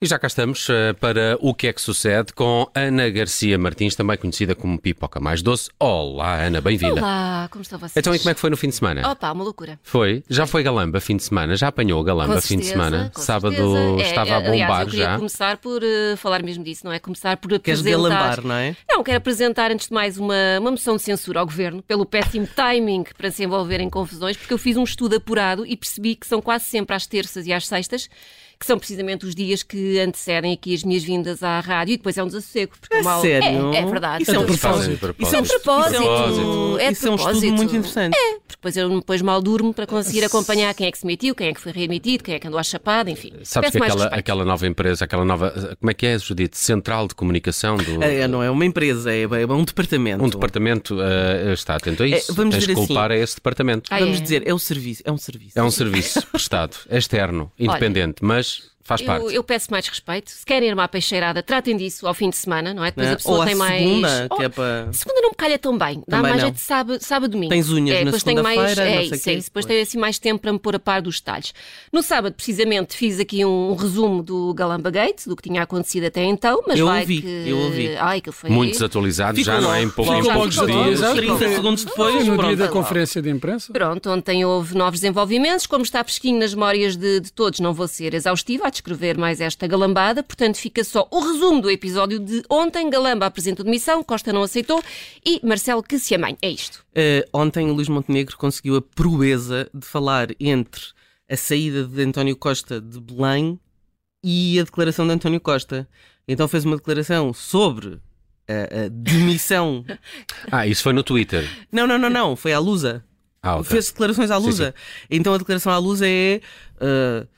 E já cá estamos uh, para o que é que sucede com Ana Garcia Martins, também conhecida como Pipoca Mais Doce. Olá, Ana, bem-vinda. Olá, como estão vocês? Então, e como é que foi no fim de semana? Opa, uma loucura. Foi? Já foi Galamba fim de semana? Já apanhou a Galamba Com fim de certeza, semana? com Sábado certeza. É, estava a aliás, bombar eu queria já. começar por uh, falar mesmo disso, não é? Começar por Queres apresentar... galambar, não é? Não, quero apresentar antes de mais uma, uma moção de censura ao Governo pelo péssimo timing para se envolver em confusões, porque eu fiz um estudo apurado e percebi que são quase sempre às terças e às sextas, que são precisamente os dias que antecedem aqui as minhas vindas à rádio e depois é um desassossego. Porque É mal... sério? É, é verdade. Isso é um Então, propósito. Isso é um de propósito. Isso É Isso é um estudo muito interessante. porque depois eu depois mal durmo para conseguir acompanhar quem é que se metiu, quem é que foi readmitido, quem é que andou à chapada, enfim. Sabes que aquela, aquela nova empresa, aquela nova. Como é que é, Judite? Central de Comunicação do. É, não é uma empresa, é, é um departamento. Um departamento uh, está atento a isso. É, vamos Tens dizer assim. culpar a esse departamento. Ah, Vamos é? dizer, é um serviço. É um serviço. É um serviço prestado, externo, independente, mas faz parte. Eu, eu peço mais respeito. Se querem ir uma peixeirada, tratem disso ao fim de semana, não é? Depois Não é? a pessoa Ou tem mais. segunda, Oh, que é para. Segunda não me calha tão bem. Dá Também mais não. jeito de sábado, sábado domingo. Tens unhas é, na depois tenho mais, segunda-feira, é, não sei isso, é isso. Depois Pois. tenho assim mais tempo para me pôr a par dos detalhes. No sábado, precisamente, fiz aqui um, resumo do Galamba Gate, do que tinha acontecido até então, mas Eu vai ouvi, que... eu ouvi. Ai, que foi... Muito desatualizado, já não é em poucos dias. já 30 ficou. segundos depois, no dia da conferência de imprensa? Pronto, ontem houve novos desenvolvimentos. Como está fresquinho nas memórias de, de todos, não vou ser exaustiva descrever mais esta galambada, portanto fica só o resumo do episódio de ontem. Galamba apresentou demissão, Costa não aceitou e Marcelo que se amém. É isto. Eh, ontem o Luís Montenegro conseguiu a proeza de falar entre a saída de António Costa de Belém e a declaração de António Costa. Então fez uma declaração sobre a, a demissão. Ah, isso foi no Twitter. não, não, não, não. Foi à Lusa. Ah, ok. Fez declarações à Sim, Lusa. Então a declaração à Lusa é uh,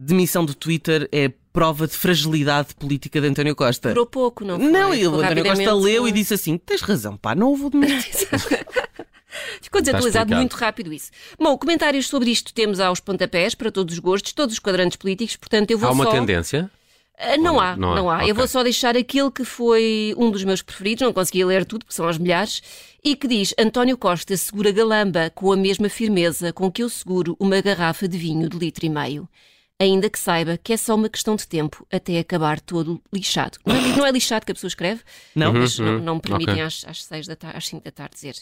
demissão do Twitter é prova de fragilidade política de António Costa. Durou pouco, não foi? Não, e o Ficou António Costa leu e disse assim: tens razão, pá, não houve demissão. Ficou desatualizado muito rápido isso. Bom, comentários sobre isto temos aos pontapés, para todos os gostos, todos os quadrantes políticos, portanto eu vou Há uma só... tendência? Ah, Não Ou há, não não, há? há. Ok. Eu vou só deixar aquele que foi um dos meus preferidos, não consegui ler tudo, porque são aos milhares, e que diz: António Costa segura galamba com a mesma firmeza com que eu seguro uma garrafa de vinho de litro e meio. Ainda que saiba que é só uma questão de tempo até acabar todo lixado. Não é, não é lixado que a pessoa escreve, Não? mas não, não me permitem ok. às, às seis da tarde, às cinco da tarde dizer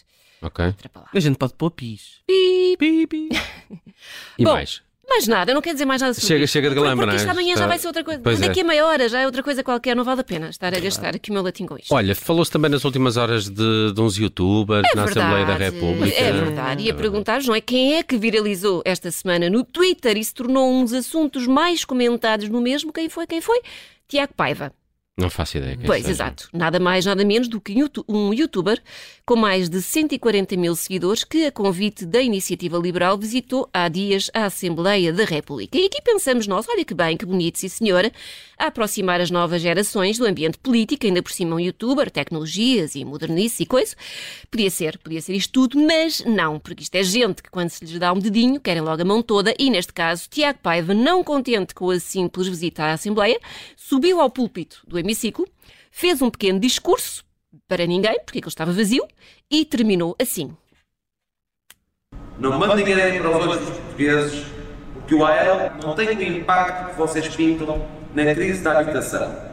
Ok. outra palavra. A gente pode pôr pis. Pi. Pi, pi. E Bom, mais? Mais nada, eu não quero dizer mais nada sobre Chega- isto. chega de Porque- galamba, porque não é? isto amanhã Está- já vai ser outra coisa. Pois é. Daqui a meia hora já é outra coisa qualquer, não vale a pena estar a gastar aqui o meu latim com isto. Olha, falou-se também nas últimas horas de, de uns youtubers na Assembleia da República. É verdade. E a perguntar-vos, não é? Quem é que viralizou esta semana no Twitter e se tornou um dos assuntos mais comentados no mesmo? Quem foi? Quem foi? Tiago Paiva. Não faço ideia. Pois, seja. exato. Nada mais, nada menos do que um um youtuber com mais de 140 mil seguidores que, a convite da Iniciativa Liberal, visitou há dias a Assembleia da República. E aqui pensamos nós, olha que bem, que bonito, sim senhora, a aproximar as novas gerações do ambiente político, ainda por cima um youtuber, tecnologias e modernice e coisa. Podia ser, podia ser isto tudo, mas não, porque isto é gente que quando se lhes dá um dedinho, querem logo a mão toda, e neste caso, Tiago Paiva, não contente com a simples visita à Assembleia, subiu ao púlpito do hemiciclo, fez um pequeno discurso para ninguém, porque aquilo estava vazio, e terminou assim. Não mandem ninguém para os dos portugueses, porque o AL não tem o impacto que vocês pintam na crise da habitação.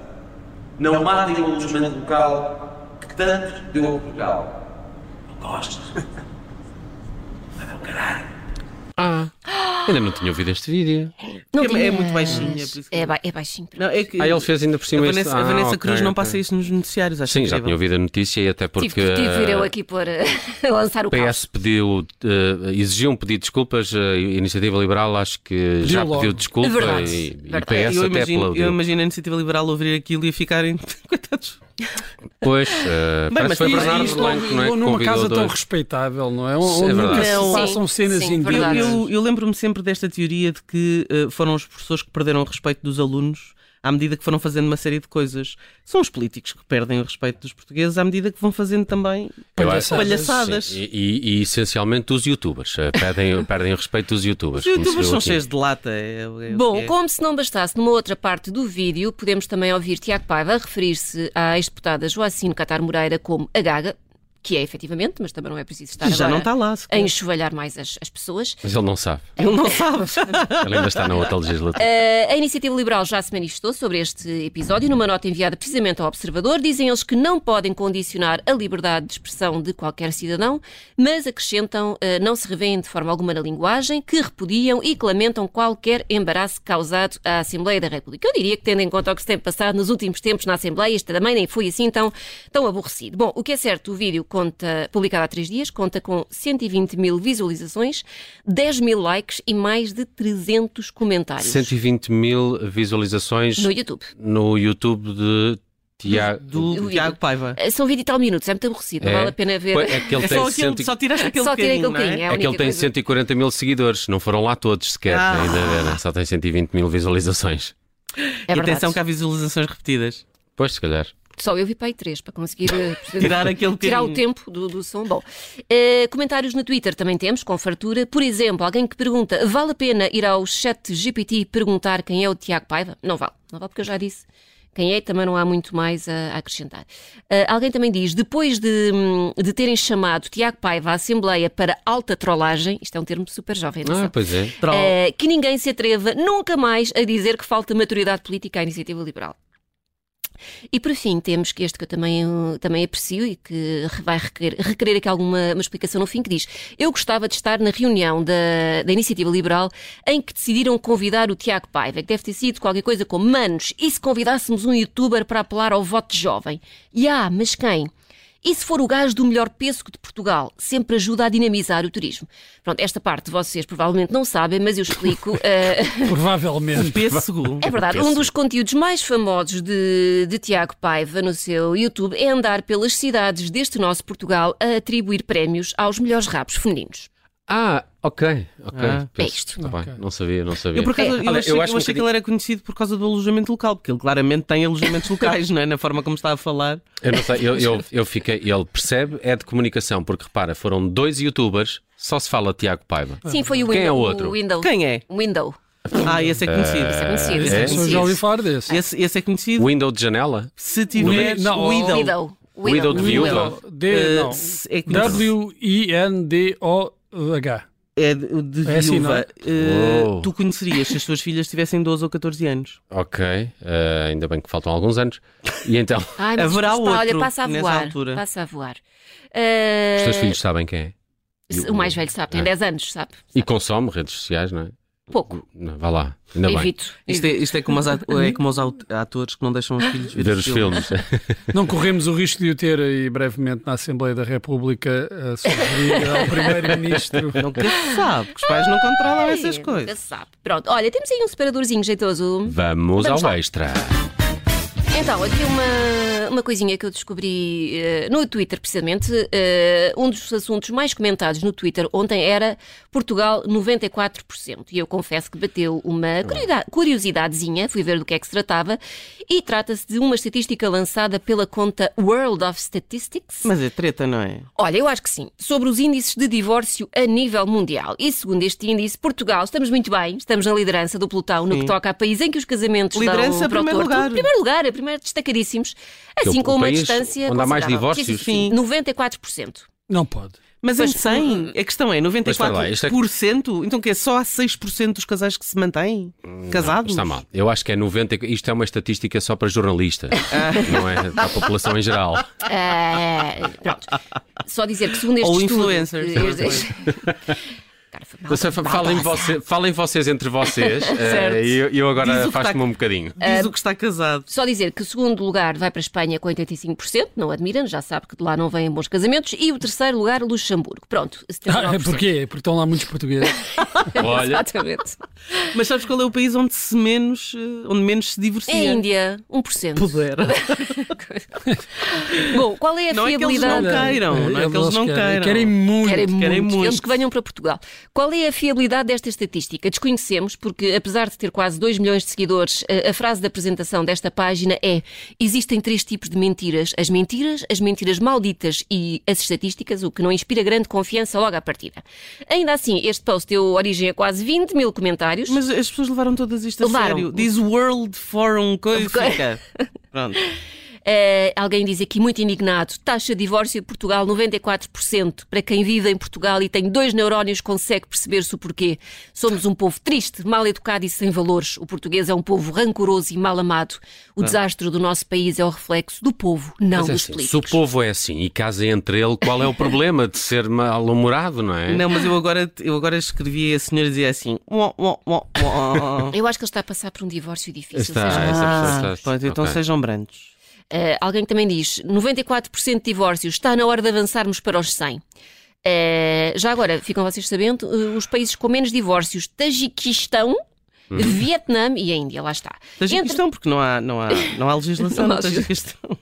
Não matem o alojamento local que tanto deu a Portugal. Não gosto. Vai para o caralho. Ah, ainda não tinha ouvido este vídeo. Não É- é muito baixinha, por isso que- É, ba- é baixinho. Não, é que Ah, ele fez ainda por cima a este- Vanessa, a Ah, Vanessa ok, Cruz não ok. passa isso nos noticiários, acho Sim, já incrível. tinha ouvido a notícia e até porque Tive, tive vir eu aqui por a lançar o o PS caos. pediu, eh, exigiu um pedido de desculpas, eh, a Iniciativa Liberal acho que já logo. pediu desculpa Verdade, e, e verdade. o PS Eu até imagino, aplaudiu. eu imagino a Iniciativa Liberal ouvir aquilo e a ficarem. Coitados. Pois, eh, parece mas foi isto- Bernardo isto Blanco, não é? numa convidou casa tão dois. respeitável, não é? É Onde nunca verdade. se passam cenas sim, Eu, eu- eu lembro-me sempre desta teoria de que eh, foram os professores que perderam o respeito dos alunos à medida que foram fazendo uma série de coisas. São os políticos que perdem o respeito dos portugueses à medida que vão fazendo também Palhaçadas. palhaçadas. E, e- e essencialmente os youtubers. eh, Perdem, perdem o respeito dos youtubers. Os youtubers são aqui. cheios de lata. É, é que Bom, é. como se não bastasse, numa outra parte do vídeo, podemos também ouvir Tiago Paiva a referir-se à ex-deputada Joacine Catar Moreira como a Gaga. Que é efetivamente, mas também não é preciso estar Já agora não está lá. a enxovalhar mais as, as pessoas. Mas ele não sabe. Ele não sabe. Ele ainda está na outra legislatura. Uh, a Iniciativa Liberal já se manifestou sobre este episódio numa nota enviada precisamente ao Observador. Dizem eles que não podem condicionar a liberdade de expressão de qualquer cidadão, mas acrescentam uh, não se revêem de forma alguma na linguagem, que repudiam e que lamentam qualquer embaraço causado à Assembleia da República. Eu diria que, tendo em conta o que se tem passado nos últimos tempos na Assembleia, isto também nem foi assim tão, tão aborrecido. Bom, o que é certo, o vídeo conta, publicado há três dias, conta com 120 mil visualizações, 10 mil likes e mais de 300 comentários 120 mil visualizações no YouTube. no YouTube de Tiago. Do Do Tiago Paiva. Uh, São 20 e tal minutos, é muito aborrecido, não É. vale a pena ver. É que ele É tem, só, aquele, 100 só tiraste aquele Só bocadinho, aquele não é? bocadinho, é é que ele única tem coisa. 140 mil seguidores, não foram lá todos sequer, Ah. ainda ver, só tem 120 mil visualizações. É e verdade. atenção que há visualizações repetidas. Pois, se calhar. Só eu vi para aí três para conseguir eh, Tirar aquele tirar o tempo do, do som. Bom, eh, comentários no Twitter também temos, com fartura. Por exemplo, alguém que pergunta: vale a pena ir ao chat GPT perguntar quem é o Tiago Paiva? Não vale, não vale porque eu já disse. Quem é, também não há muito mais a, a acrescentar. Eh, alguém também diz: depois de, hum, de terem chamado Tiago Paiva à Assembleia para alta trollagem, isto é um termo super jovem, atenção, Ah, pois é. Eh, que ninguém se atreva nunca mais a dizer que falta maturidade política à iniciativa liberal. E por fim, temos que este que eu também, também aprecio e que vai requerer, requerer aqui alguma uma explicação no fim, que diz: Eu gostava de estar na reunião da, da Iniciativa Liberal em que decidiram convidar o Tiago Paiva, que deve ter sido qualquer coisa como Manos, e se convidássemos um youtuber para apelar ao voto jovem? E ah, mas quem? E se for o gajo do melhor pêssego de Portugal, sempre ajuda a dinamizar o turismo. Pronto, esta parte vocês provavelmente não sabem, mas eu explico. eh, Provavelmente. Pêssego. é verdade, um dos conteúdos mais famosos de, de Tiago Paiva no seu YouTube é andar pelas cidades deste nosso Portugal a atribuir prémios aos melhores rabos femininos. Ah, ok. ok. Ah. É isto. tá bem, Ok. não sabia, não sabia. Eu, por acaso, É. eu Olha, achei, eu eu acho um achei que ele era conhecido por causa do alojamento local, porque ele claramente tem alojamentos locais, não é? Na forma como está a falar. Eu não sei, eu, eu, eu fiquei. Ele percebe, é de comunicação, porque repara, foram dois youtubers, só se fala Tiago Paiva. Sim, foi o Quem é Window. o outro? Window. Quem é? Window. Ah, esse é conhecido. Esse é conhecido. É? esse é Eu conhecido. já ouvi falar desse. Esse, esse é conhecido. Window de janela? Se tiveres Não, Widow. Widow. Widow de viúva. D, não. se- é. W-I-N-D-O-H. É de, de É assim, não viúva. é? Eh, Uou. tu conhecerias se as tuas filhas tivessem 12 ou 14 anos. Ok, eh, ainda bem que faltam alguns anos. E então, os Ai, Haverá Olha, outro passa a voar. altura. Passa a voar. Eh, teus filhos sabem quem é? O mais velho sabe, tem É. 10 anos, sabe? E consome redes sociais, não é? Pouco. Não, vá lá, ainda bem. Evito. Isto é, isto é como os, at- é como os atores que não deixam os filhos ver, Ver os filmes. Não corremos o risco de o ter aí brevemente na Assembleia da República a sugerir ao Primeiro-Ministro. Nunca se sabe, que os pais não controlam Ai, essas nunca coisas. se sabe. Pronto, olha, temos aí um separadorzinho jeitoso. Vamos, Vamos ao lá. extra. Então, aqui uma, uma coisinha que eu descobri eh, no Twitter, precisamente. Eh, um dos assuntos mais comentados no Twitter ontem era Portugal 94%. E eu confesso que bateu uma curiosidade- curiosidadezinha, fui ver do que é que se tratava, e trata-se de uma estatística lançada pela conta World of Statistics. Mas é treta, não é? Olha, eu acho que sim. Sobre os índices de divórcio a nível mundial. E segundo este índice, Portugal, estamos muito bem, estamos na liderança do pelotão no Sim. que toca a país em que os casamentos Liderança, dão para o primeiro torto. lugar. Primeiro lugar, a primeiro destacadíssimos. Que Assim o- com o uma país distância onde há mais divórcios? Sim, sim, sim. 94%. Não pode. Mas Pois, em 100, a questão é Mas espera lá, isto é- 94%? Então que é só há 6% dos casais que se mantêm casados? Está mal. Eu acho que é 90. Isto é uma estatística só para jornalistas, não é para a população em geral. Ah, pronto. Só dizer que segundo este Ou estudo... influencers. Falem, você- falem vocês entre vocês eh, Certo. e eu, eu agora afasto-me um bocadinho. Diz o que está casado. Só dizer que o segundo lugar vai para a Espanha com 85%, não admira, já sabe que de lá não vêm bons casamentos, e o terceiro lugar, Luxemburgo. Pronto, 79%. Ah, porquê? Porque estão lá muitos portugueses. Olha, Exatamente. Mas sabes qual é o país onde se menos, eh, onde menos se divorcia? É a Índia, 1%. Pudera. Bom, qual é a Não é que eles não fiabilidade? queiram, não é que eles não queiram. Querem muito. Querem muito. Querem muito. Eles que venham para Portugal. Qual é a fiabilidade desta estatística? Desconhecemos, porque apesar de ter quase 2 milhões de seguidores, a, a frase da apresentação desta página é: existem três tipos de mentiras: as mentiras, as mentiras malditas e as estatísticas, o que não inspira grande confiança logo à partida. Ainda assim, este post deu origem a quase 20 mil comentários. Mas as pessoas levaram todas isto a Levaram. sério. Diz World Forum coisa. Pronto. Eh, alguém diz aqui, muito indignado, taxa de divórcio em Portugal 94%. Para quem vive em Portugal e tem dois neurónios consegue perceber-se o porquê. Somos um povo triste, mal educado e sem valores. O português é um povo rancoroso e mal amado. O desastre do nosso país é o reflexo do povo, não Mas é dos assim, políticos. se o povo é assim e casa entre ele, qual é o problema de ser mal-humorado, não é? Não, mas eu agora, eu agora escrevi a senhora e dizia assim. "Uó, uó, uó, uó." Eu acho que ele está a passar por um divórcio difícil. Está, seja- Ah, está- pronto, então ok. sejam brancos. Eh, alguém também diz 94% de divórcios, está na hora de avançarmos para os 100. Eh, já agora, ficam vocês sabendo, eh, os países com menos divórcios, Tajiquistão, Uhum. Vietnã e a Índia, lá está. Entre- Tajiquistão, porque não há, não há, não há legislação Não há no Tajiquistão.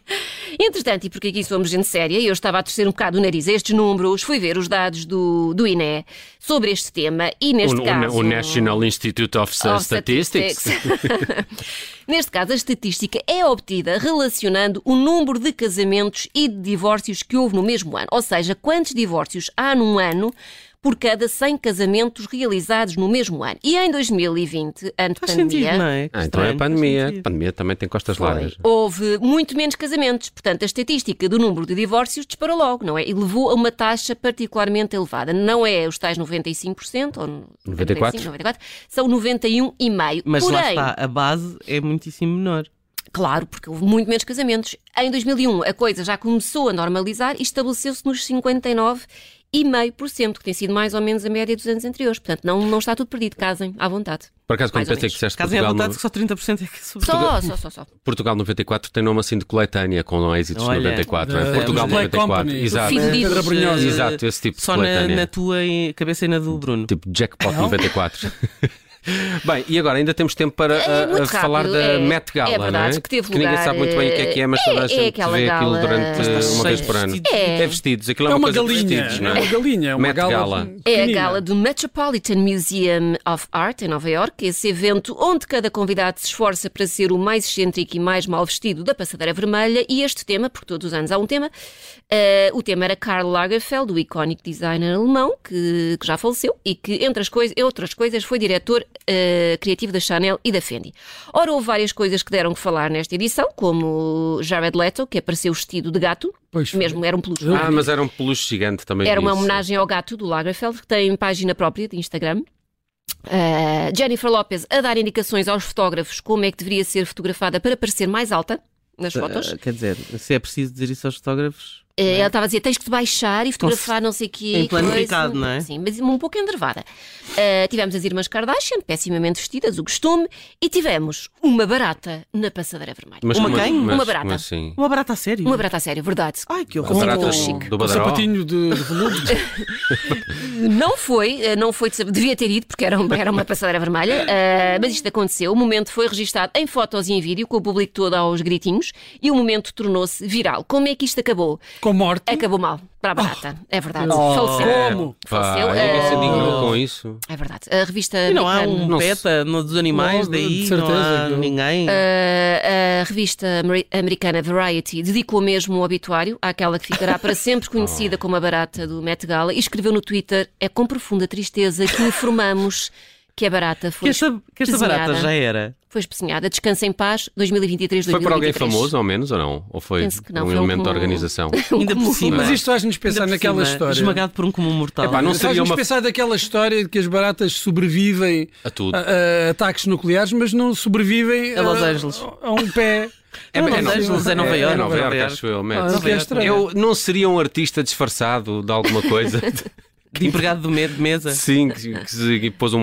Entretanto, e porque aqui somos gente séria, e eu estava a torcer um bocado o nariz a estes números, fui ver os dados do, do INE sobre este tema e neste O, o- caso... o National Institute of, of Statistics. Neste caso, a estatística é obtida relacionando o número de casamentos e de divórcios que houve no mesmo ano. Ou seja, quantos divórcios há num ano por cada 100 casamentos realizados no mesmo ano. E em 2020, ano de Faz sentido, pandemia, não é? Ah, então é a pandemia. A sentido. pandemia também tem costas largas. houve muito menos casamentos. Portanto, a estatística do número de divórcios disparou logo, não é? E levou a uma taxa particularmente elevada. Não é os tais 95% ou 94? 95, 94, são 91,5%. Mas lá Porém, está, a base é muitíssimo menor. Claro, porque houve muito menos casamentos. Em 2001 a coisa já começou a normalizar e estabeleceu-se nos 59,5%, que tem sido mais ou menos a média dos anos anteriores. Portanto, não, não está tudo perdido. Casem à vontade. Por acaso, quando pensei que disseste Caso Portugal, vontade, no- que só 30% é que é sobre Só, só, só, só. Portugal 94 tem nome assim de coletânea, com êxitos Olha, 94. da- é? Portugal dos Black 94. Company. Exato. De-. Exato, esse tipo de Só na, coletânea. na tua e- cabeça e na do Bruno. Tipo Jackpot 94. Bem, e agora ainda temos tempo para É ah, muito ah, falar rápido, da é- Met Gala, é verdade, não é? que teve ninguém lugar, sabe muito bem o que é que é, mas toda a é- gente é aquela vê aquilo gala- durante Mas ah, está uma vez por ano. vestidos. É. É vestidos, aquilo é É uma, uma de galinha, vestidos, não é é? uma galinha, é uma Met gala. Gala. É a gala do Metropolitan Museum of Art em Nova York, esse evento onde cada convidado se esforça para ser o mais excêntrico e mais mal vestido da passadeira vermelha. E este tema, porque todos os anos há um tema, eh, o tema era Karl Lagerfeld, o icónico designer alemão que, que já faleceu e que, entre as coisas, outras coisas, foi diretor eh, criativo da Chanel e da Fendi. Ora, houve várias coisas que deram que falar nesta edição, como Jared Leto, que apareceu vestido de gato, Pois foi. mesmo era um peluche. Ah, mas era um peluche gigante também. Era uma disso. homenagem ao gato do Lagerfeld, que tem página própria de Instagram. Uh, Jennifer Lopez a dar indicações aos fotógrafos como é que deveria ser fotografada para parecer mais alta nas fotos. Ah, quer dizer, se é preciso dizer isso aos fotógrafos, Uh, Ela estava a dizer: tens que te baixar e fotografar não sei o quê. Em picado, não é? Sim, mas um pouco enervada. Uh, tivemos as irmãs Kardashian, pessimamente vestidas, o costume, e tivemos uma barata na passadeira vermelha. Mas Uma quem? mas Uma barata. assim? uma barata a sério. Uma barata a sério, verdade. Ai, que A horror. barata Sim, do, chique. do Um sapatinho de, de veludo. Não foi, eh, não foi de saber, devia ter ido porque era, um- era uma passadeira vermelha, eh, mas isto aconteceu. O momento foi registado em fotos e em vídeo, com o público todo aos gritinhos, e o momento tornou-se viral. Como é que isto acabou? Com morte. Acabou mal para a barata, é verdade. Oh. Faleceu. Como? Faleceu. Pá, ninguém se indignou com isso. É verdade. A revista E não há um Não no dos animais Não, daí, de não certeza há que eu- ninguém. Uh, a revista ameri- americana Variety dedicou mesmo um obituário àquela que ficará para sempre conhecida como a barata do Met Gala e escreveu no Twitter: É com profunda tristeza que informamos que a barata que foi esta, que esta barata já era. Foi espezinhada. Descansa em paz, 2023-2023. Foi por alguém famoso, ao menos, ou não? Ou foi Penso que não, um foi um elemento da comum. organização? Ainda por cima. Mas isto faz-nos pensar naquela cima, história. Esmagado por um comum mortal. Epá, não seria Faz-nos uma- pensar daquela história de que as baratas sobrevivem A tudo. a, a ataques nucleares, mas não sobrevivem A Los Angeles. a um pé. É, Não, é Los Nova- Angeles, é Nova Iorque, É Nova Iorque, acho eu. Ah, que é. Eu não seria um artista disfarçado de alguma coisa? De empregado de me- de mesa. Sim, que, que se pôs um,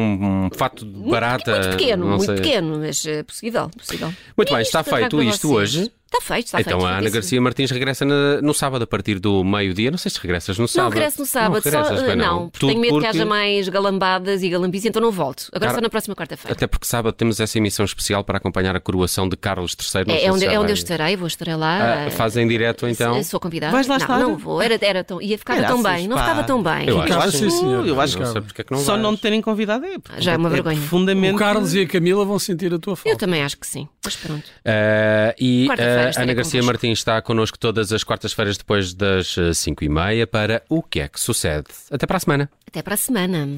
um fato de barata. Muito pequeno, não muito sei. pequeno, mas é possível. possível. Muito bem, Isto está feito isto vocês. hoje. Está feito, está então feito. a Ana Isso. Garcia Martins regressa na- no sábado a partir do meio-dia. Não sei se regressas no Não sábado. regresso no sábado, Não, regressas, só, bem, não, porque Tudo tenho medo que porque- haja mais galambadas e galambis, então não volto. Agora Cara, só na próxima quarta-feira. Até porque sábado temos essa emissão especial para acompanhar a coroação de Carlos III. Não É, é onde, é onde eu estarei, vou estarei lá. Ah, fazem direto então. Sou convidada. Vais lá não, estar? não vou. Era, era tão, ia ficar tão bem. Não pá. ficava tão bem. Eu acho Ficava, que sim, sim. senhor. Eu acho Não que porque é que não Só vais. não te terem convidado é. Já é uma vergonha. profundamente. O Carlos e a Camila vão sentir a tua Eu falta. também acho que sim. Mas pronto. Uh, e Ana Garcia convosco. Martins está connosco todas as quartas-feiras depois das 5 e meia para O que é que sucede. Até para a semana. Até para a semana.